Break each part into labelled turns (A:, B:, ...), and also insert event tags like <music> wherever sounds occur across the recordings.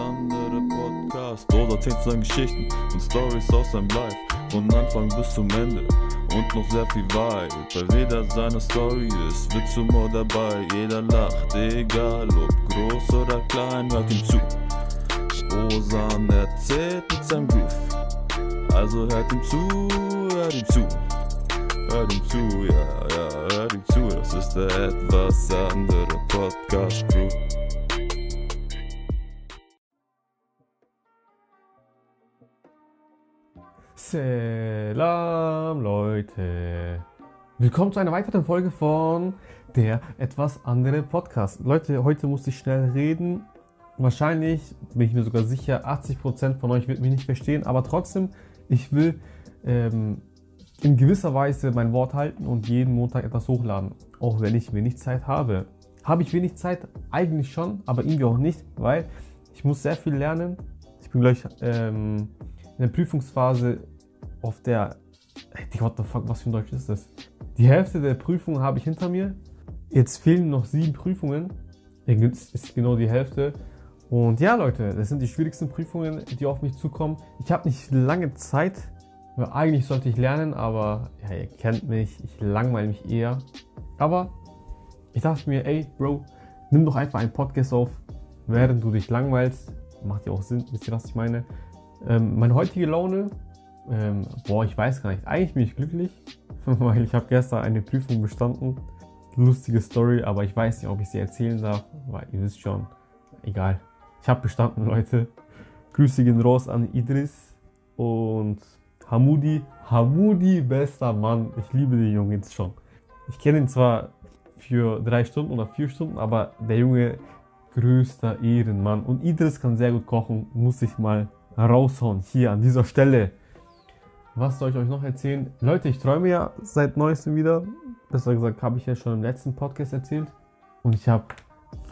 A: andere Podcast. Dort erzählt seine Geschichten und Stories aus seinem Life. Von Anfang bis zum Ende und noch sehr viel weit. Bei jeder seiner Story ist Witz Humor dabei. Jeder lacht, egal ob groß oder klein, hört ihm zu. Osan erzählt mit seinem Groove. Also hört ihm zu, hört ihm zu. Hört ihm zu, ja, ja, hört ihm zu. Das ist der etwas andere Podcast
B: Salam Leute. Willkommen zu einer weiteren Folge von der etwas andere Podcast. Leute, heute muss ich schnell reden. Wahrscheinlich bin ich mir sogar sicher, 80% von euch wird mich nicht verstehen, aber trotzdem, ich will ähm, in gewisser Weise mein Wort halten und jeden Montag etwas hochladen, auch wenn ich wenig Zeit habe. Habe ich wenig Zeit? Eigentlich schon, aber irgendwie auch nicht, weil ich muss sehr viel lernen. Ich bin gleich ähm, in der Prüfungsphase auf der. Ey, what the fuck, was für ein Deutsch ist das? Die Hälfte der Prüfungen habe ich hinter mir. Jetzt fehlen noch sieben Prüfungen. Das ist genau die Hälfte. Und ja, Leute, das sind die schwierigsten Prüfungen, die auf mich zukommen. Ich habe nicht lange Zeit, weil eigentlich sollte ich lernen, aber ja, ihr kennt mich, ich langweile mich eher. Aber ich dachte mir, ey, Bro, nimm doch einfach einen Podcast auf, während du dich langweilst. Macht ja auch Sinn, wisst ihr, was ich meine? Ähm, meine heutige Laune ähm, boah, ich weiß gar nicht. Eigentlich bin ich glücklich, <laughs> weil ich habe gestern eine Prüfung bestanden. Lustige Story, aber ich weiß nicht, ob ich sie erzählen darf, weil ihr wisst schon. Egal. Ich habe bestanden, <laughs> Leute. Grüße gehen raus an Idris und Hamudi. Hamudi, bester Mann. Ich liebe den Jungen jetzt schon. Ich kenne ihn zwar für drei Stunden oder vier Stunden, aber der Junge größter Ehrenmann. Und Idris kann sehr gut kochen, muss ich mal raushauen hier an dieser Stelle. Was soll ich euch noch erzählen? Leute, ich träume ja seit neuestem wieder. Besser gesagt, habe ich ja schon im letzten Podcast erzählt. Und ich habe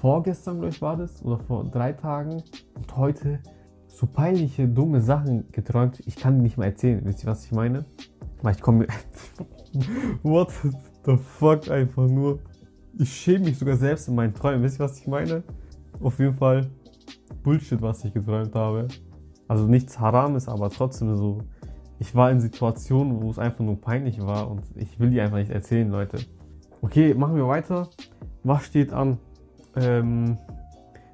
B: vorgestern, glaube ich, war das, oder vor drei Tagen und heute so peinliche, dumme Sachen geträumt. Ich kann nicht mal erzählen. Wisst ihr, was ich meine? Weil ich komme. <laughs> What the fuck, einfach nur. Ich schäme mich sogar selbst in meinen Träumen. Wisst ihr, was ich meine? Auf jeden Fall Bullshit, was ich geträumt habe. Also nichts Haram ist, aber trotzdem so ich war in Situationen, wo es einfach nur peinlich war und ich will die einfach nicht erzählen, Leute. Okay, machen wir weiter. Was steht an? Ähm,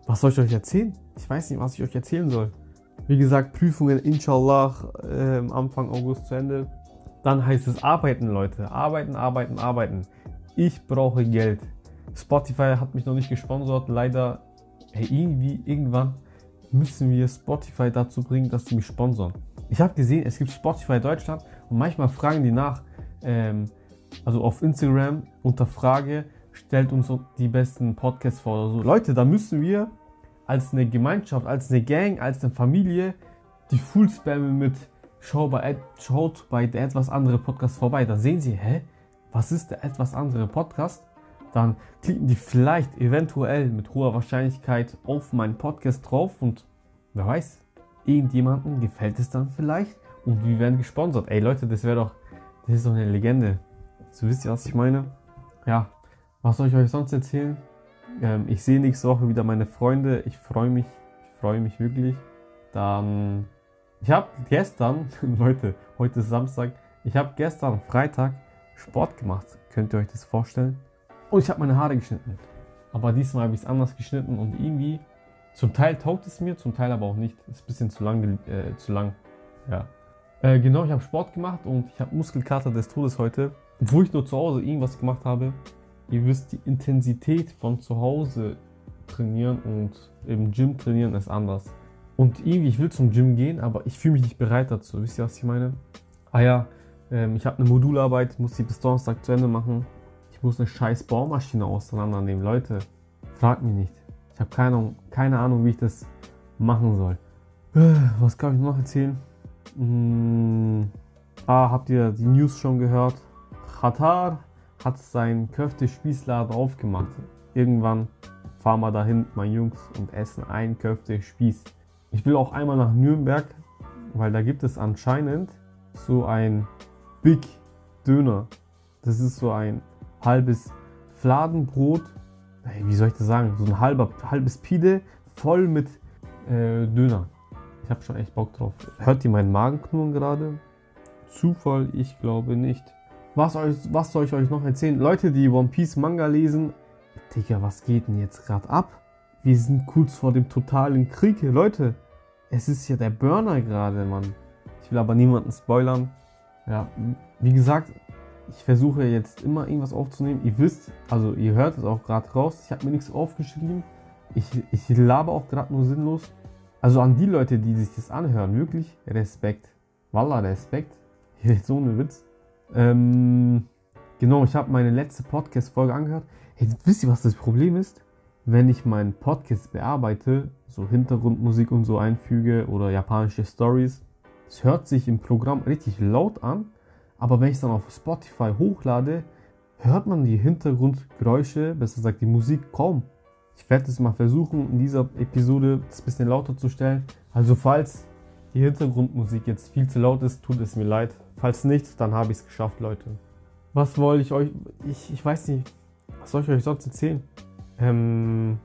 B: was soll ich euch erzählen? Ich weiß nicht, was ich euch erzählen soll. Wie gesagt, Prüfungen inshallah ähm, Anfang August zu Ende. Dann heißt es arbeiten, Leute. Arbeiten, arbeiten, arbeiten. Ich brauche Geld. Spotify hat mich noch nicht gesponsert. Leider, hey, irgendwie, irgendwann müssen wir Spotify dazu bringen, dass sie mich sponsern ich habe gesehen, es gibt Spotify Deutschland und manchmal fragen die nach, ähm, also auf Instagram unter Frage, stellt uns die besten Podcasts vor oder so. Leute, da müssen wir als eine Gemeinschaft, als eine Gang, als eine Familie die Full spammen mit Schau bei, schaut bei der etwas andere Podcast vorbei. Da sehen sie, hä, was ist der etwas andere Podcast? Dann klicken die vielleicht eventuell mit hoher Wahrscheinlichkeit auf meinen Podcast drauf und wer weiß, irgendjemandem gefällt es dann vielleicht und wir werden gesponsert. Ey Leute, das wäre doch, das ist doch eine Legende. So wisst ihr, was ich meine? Ja, was soll ich euch sonst erzählen? Ähm, ich sehe nächste Woche wieder meine Freunde. Ich freue mich, ich freue mich wirklich. Dann, ich habe gestern, <laughs> Leute, heute ist Samstag, ich habe gestern Freitag Sport gemacht. Könnt ihr euch das vorstellen? Und ich habe meine Haare geschnitten. Aber diesmal habe ich es anders geschnitten und irgendwie zum Teil taugt es mir, zum Teil aber auch nicht. Ist ein bisschen zu lang. Äh, zu lang. Ja. Äh, genau, ich habe Sport gemacht und ich habe Muskelkater des Todes heute. Obwohl ich nur zu Hause irgendwas gemacht habe. Ihr wisst, die Intensität von zu Hause trainieren und im Gym trainieren ist anders. Und irgendwie, ich will zum Gym gehen, aber ich fühle mich nicht bereit dazu. Wisst ihr, was ich meine? Ah ja, ähm, ich habe eine Modularbeit, muss die bis Donnerstag zu Ende machen. Ich muss eine scheiß Baumaschine auseinandernehmen. Leute, fragt mich nicht. Ich habe keine, keine Ahnung, wie ich das machen soll. Was kann ich noch erzählen? Hm, ah, habt ihr die News schon gehört? Qatar hat seinen Köfte-Spießladen aufgemacht. Irgendwann fahren wir dahin, meine Jungs, und essen einen Köfte-Spieß. Ich will auch einmal nach Nürnberg, weil da gibt es anscheinend so ein Big Döner. Das ist so ein halbes Fladenbrot wie soll ich das sagen, so ein halber, halbes Pide voll mit Äh, Döner. Ich habe schon echt Bock drauf. Hört ihr meinen Magen knurren gerade? Zufall? Ich glaube nicht. Was, euch, was soll ich euch noch erzählen? Leute, die One Piece Manga lesen, Digga, was geht denn jetzt gerade ab? Wir sind kurz vor dem totalen Krieg. Leute, es ist ja der Burner gerade, Mann. Ich will aber niemanden spoilern. Ja, wie gesagt, ich versuche jetzt immer irgendwas aufzunehmen. Ihr wisst, also ihr hört es auch gerade raus. Ich habe mir nichts aufgeschrieben. Ich, ich laber auch gerade nur sinnlos. Also an die Leute, die sich das anhören, wirklich Respekt. Wallah, Respekt. <laughs> Jetzt ohne Witz. Ähm, genau, ich habe meine letzte Podcast-Folge angehört. Hey, wisst ihr, was das Problem ist? Wenn ich meinen Podcast bearbeite, so Hintergrundmusik und so einfüge oder japanische Stories, es hört sich im Programm richtig laut an, aber wenn ich es dann auf Spotify hochlade, hört man die Hintergrundgeräusche, besser gesagt die Musik kaum. Ich werde es mal versuchen, in dieser Episode das ein bisschen lauter zu stellen. Also falls die Hintergrundmusik jetzt viel zu laut ist, tut es mir leid. Falls nicht, dann habe ich es geschafft, Leute. Was wollte ich euch... Ich, ich weiß nicht, was soll ich euch sonst erzählen? Ähm...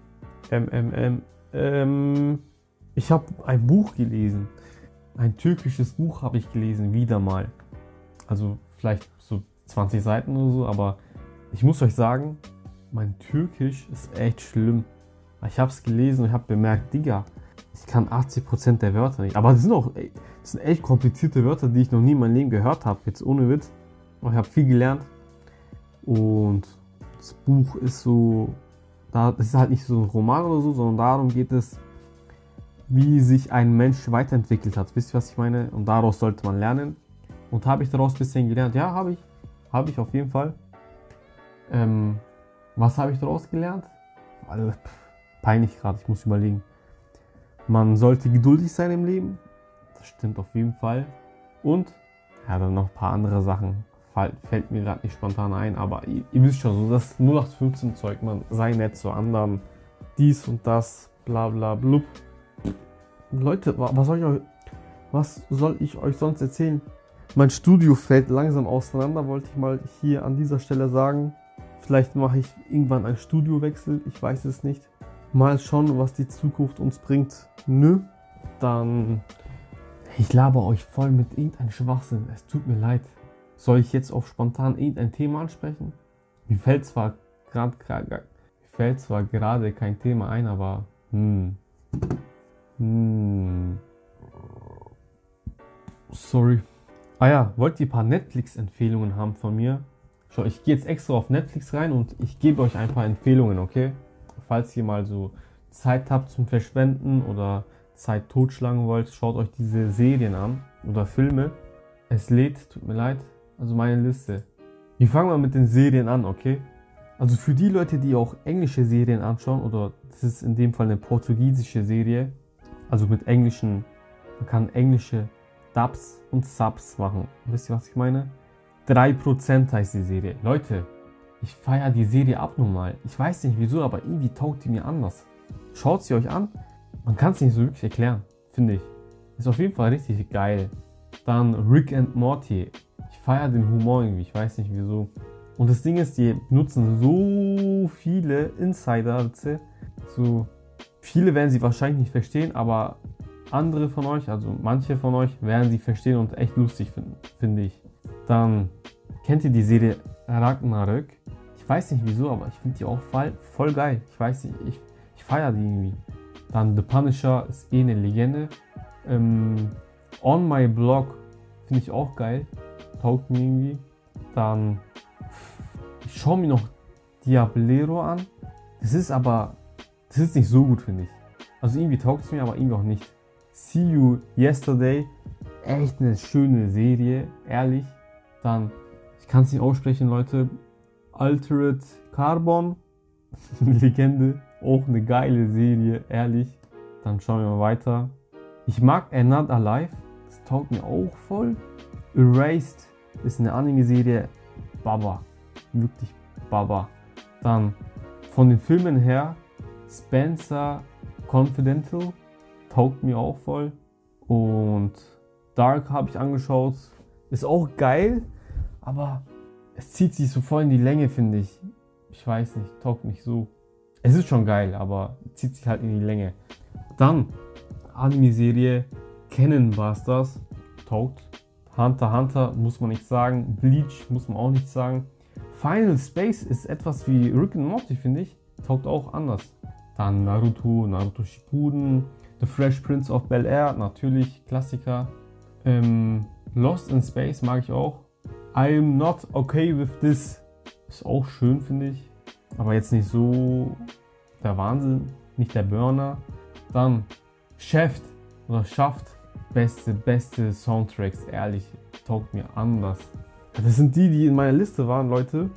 B: Ähm, ähm, ähm... ähm ich habe ein Buch gelesen. Ein türkisches Buch habe ich gelesen, wieder mal. Also vielleicht so 20 Seiten oder so, aber ich muss euch sagen, mein Türkisch ist echt schlimm. Ich habe es gelesen und habe bemerkt, Digga, ich kann 80% der Wörter nicht. Aber das sind auch das sind echt komplizierte Wörter, die ich noch nie in meinem Leben gehört habe. Jetzt ohne Witz. Ich habe viel gelernt. Und das Buch ist so, da, das ist halt nicht so ein Roman oder so, sondern darum geht es, wie sich ein Mensch weiterentwickelt hat. Wisst ihr, was ich meine? Und daraus sollte man lernen. Und habe ich daraus ein bisschen gelernt? Ja, habe ich. Habe ich auf jeden Fall. Ähm, was habe ich daraus gelernt? Also, peinlich gerade, ich muss überlegen. Man sollte geduldig sein im Leben. Das stimmt auf jeden Fall. Und, ja, dann noch ein paar andere Sachen. Fällt mir gerade nicht spontan ein, aber ihr, ihr, wisst schon, so das 0815 Zeug, man sei nett zu anderen, dies und das, bla bla blub. Leute, was soll ich euch, was soll ich euch sonst erzählen? Mein Studio fällt langsam auseinander, wollte ich mal hier an dieser Stelle sagen. Vielleicht mache ich irgendwann einen Studiowechsel, ich weiß es nicht. Mal schauen, was die Zukunft uns bringt. Nö, dann. Ich laber euch voll mit irgendeinem Schwachsinn. Es tut mir leid. Soll ich jetzt auf spontan irgendein Thema ansprechen? Mir fällt zwar gerade fällt zwar gerade kein Thema ein, aber hm. Hm. Sorry. Ah ja, wollt ihr ein paar Netflix-Empfehlungen haben von mir? Schau, ich gehe jetzt extra auf Netflix rein und ich gebe euch ein paar Empfehlungen, okay? Falls ihr mal so Zeit habt zum Verschwenden oder Zeit totschlagen wollt, schaut euch diese Serien an oder Filme. Es lädt, tut mir leid, also meine Liste. Wir fangen mal mit den Serien an, okay? Also für die Leute, die auch englische Serien anschauen, oder das ist in dem Fall eine portugiesische Serie, also mit englischen, man kann englische Dubs und Subs machen. Wisst ihr, was ich meine? 3% heißt die Serie. Leute, ich feiere die Serie abnormal. Ich weiß nicht wieso, aber irgendwie taugt die mir anders. Schaut sie euch an. Man kann es nicht so wirklich erklären, finde ich. Ist auf jeden Fall richtig geil. Dann Rick and Morty. Ich feiere den Humor irgendwie, ich weiß nicht wieso. Und das Ding ist, die nutzen so viele Insider. So viele werden sie wahrscheinlich nicht verstehen, aber andere von euch, also manche von euch, werden sie verstehen und echt lustig finden, finde ich. Dann kennt ihr die Serie Ragnarök? Ich weiß nicht wieso, aber ich finde die auch voll, voll geil. Ich weiß nicht, ich, ich feiere die irgendwie. Dann The Punisher ist eh eine Legende. Ähm, On My Blog finde ich auch geil. Taugt mir irgendwie. Dann ich schaue mir noch Diablero an. Das ist aber, das ist nicht so gut, finde ich. Also irgendwie taugt es mir, aber irgendwie auch nicht. See You Yesterday, echt eine schöne Serie, ehrlich. Dann, ich kann es nicht aussprechen, Leute. Altered Carbon, <laughs> Legende, auch eine geile Serie, ehrlich. Dann schauen wir mal weiter. Ich mag Not Alive, das taugt mir auch voll. Erased ist eine Anime-Serie, Baba, wirklich Baba. Dann von den Filmen her, Spencer Confidential, taugt mir auch voll. Und Dark habe ich angeschaut, ist auch geil, aber es zieht sich so voll in die Länge, finde ich. Ich weiß nicht, taugt nicht so. Es ist schon geil, aber zieht sich halt in die Länge. Dann Anime-Serie kennen das. Taugt. Hunter Hunter muss man nicht sagen. Bleach muss man auch nicht sagen. Final Space ist etwas wie Rick and Morty, finde ich. Taugt auch anders. Dann Naruto, Naruto Shippuden, The Fresh Prince of Bel Air, natürlich Klassiker. Ähm, Lost in Space mag ich auch. I'm not okay with this. Ist auch schön, finde ich. Aber jetzt nicht so der Wahnsinn, nicht der Burner. Dann Chef oder Schaft. Beste, beste Soundtracks, ehrlich, taugt mir anders. Das sind die, die in meiner Liste waren, Leute.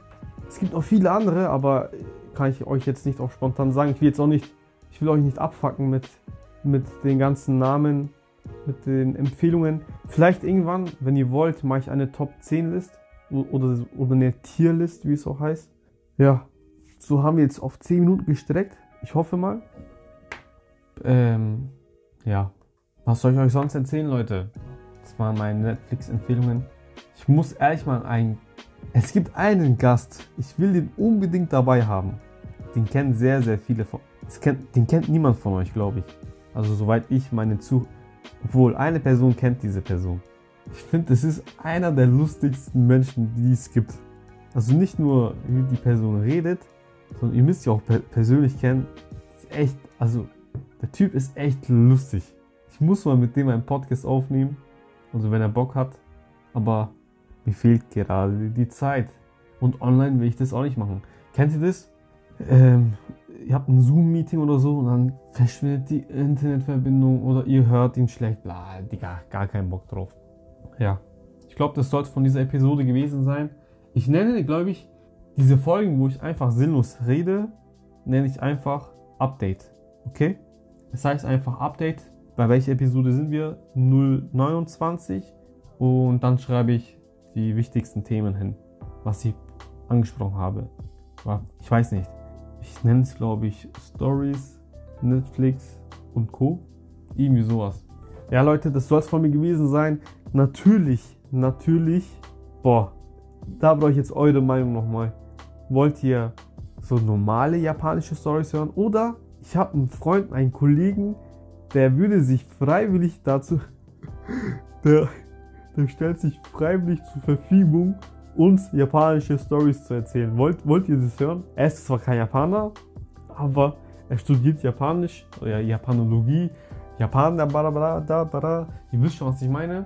B: Es gibt auch viele andere, aber kann ich euch jetzt nicht auch spontan sagen. Ich will jetzt auch nicht, ich will euch nicht abfacken mit, mit den ganzen Namen, mit den Empfehlungen. Vielleicht irgendwann, wenn ihr wollt, mache ich eine Top 10 List oder, oder eine Tierlist, wie es auch heißt. Ja, so haben wir jetzt auf 10 Minuten gestreckt. Ich hoffe mal. Ähm, ja. Was soll ich euch sonst erzählen, Leute? Das waren meine Netflix-Empfehlungen. Ich muss ehrlich mal ein. Es gibt einen Gast. Ich will den unbedingt dabei haben. Den kennen sehr, sehr viele von. Kennt, den kennt niemand von euch, glaube ich. Also soweit ich meine zu. Obwohl, eine Person kennt diese Person. Ich finde, es ist einer der lustigsten Menschen, die es gibt. Also nicht nur, wie die Person redet, sondern ihr müsst ja auch per persönlich kennen. Ist echt, also der Typ ist echt lustig. Ich muss mal mit dem einen Podcast aufnehmen. Also wenn er Bock hat. Aber mir fehlt gerade die Zeit. Und online will ich das auch nicht machen. Kennt ihr das? Ähm, ihr habt ein Zoom-Meeting oder so und dann verschwindet die Internetverbindung oder ihr hört ihn schlecht. Bla, Digga, gar keinen Bock drauf. Ja. Ich glaube, das sollte von dieser Episode gewesen sein. Ich nenne, glaube ich, diese Folgen, wo ich einfach sinnlos rede, nenne ich einfach Update. Okay? Das heißt einfach Update. Bei welcher Episode sind wir? 029. Und dann schreibe ich die wichtigsten Themen hin, was ich angesprochen habe. Ich weiß nicht. Ich nenne es, glaube ich, Stories, Netflix und Co. Irgendwie sowas. Ja, Leute, das soll es von mir gewesen sein. Natürlich, natürlich. Boah, da brauche ich jetzt eure Meinung nochmal. Wollt ihr so normale japanische Stories hören? Oder ich habe einen Freund, einen Kollegen, der würde sich freiwillig dazu. <laughs> Der, der stellt sich freiwillig zur Verfügung, uns japanische Stories zu erzählen. Wollt, wollt ihr das hören? Er ist zwar kein Japaner, aber er studiert Japanisch, oder Japanologie, Japan, da, da, da, da, Ihr wisst schon, was ich meine.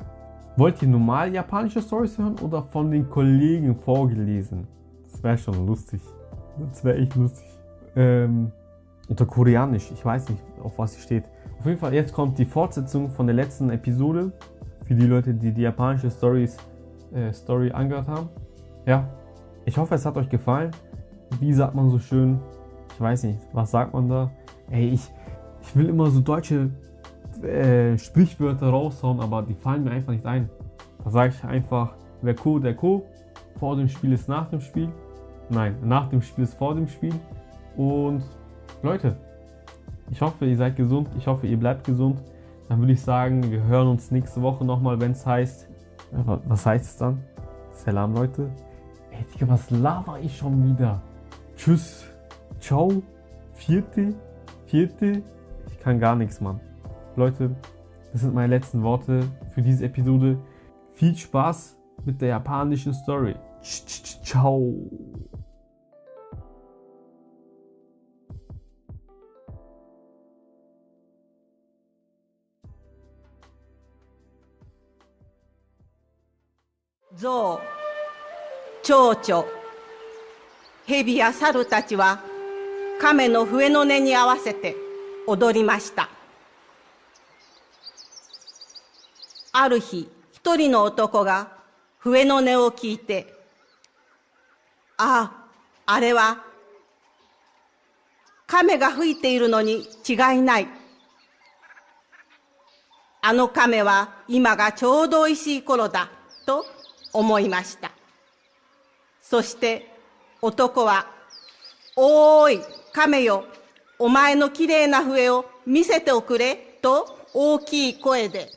B: Wollt ihr normal japanische Stories hören oder von den Kollegen vorgelesen? Das wäre schon lustig. Das wäre echt lustig. Ähm, oder Koreanisch, ich weiß nicht, auf was sie steht. Auf jeden Fall, jetzt kommt die Fortsetzung von der letzten Episode. Für die Leute, die die japanische Stories, äh, Story angehört haben. Ja, ich hoffe, es hat euch gefallen. Wie sagt man so schön? Ich weiß nicht, was sagt man da? Ey, ich, ich will immer so deutsche äh, Sprichwörter raushauen, aber die fallen mir einfach nicht ein. Da sage ich einfach, wer Co, der Co. Vor dem Spiel ist nach dem Spiel. Nein, nach dem Spiel ist vor dem Spiel. Und Leute, ich hoffe, ihr seid gesund. Ich hoffe, ihr bleibt gesund. Dann würde ich sagen, wir hören uns nächste Woche nochmal, wenn es heißt. Was heißt es dann? Salam, Leute. Ey, Digga, was laber ich schon wieder? Tschüss. Ciao. Vierte. Vierte. Ich kann gar nichts, Mann. Leute, das sind meine letzten Worte für diese Episode. Viel Spaß mit der japanischen Story. Ciao.
C: 象、蝶々、蛇や猿たちは亀の笛の音に合わせて踊りました。ある日、一人の男が笛の音を聞いて、ああ、あれは亀が吹いているのに違いない。あの亀は今がちょうどおいしい頃だ、と思いました。そして男は、おーい、亀よ、お前のきれいな笛を見せておくれ、と大きい声で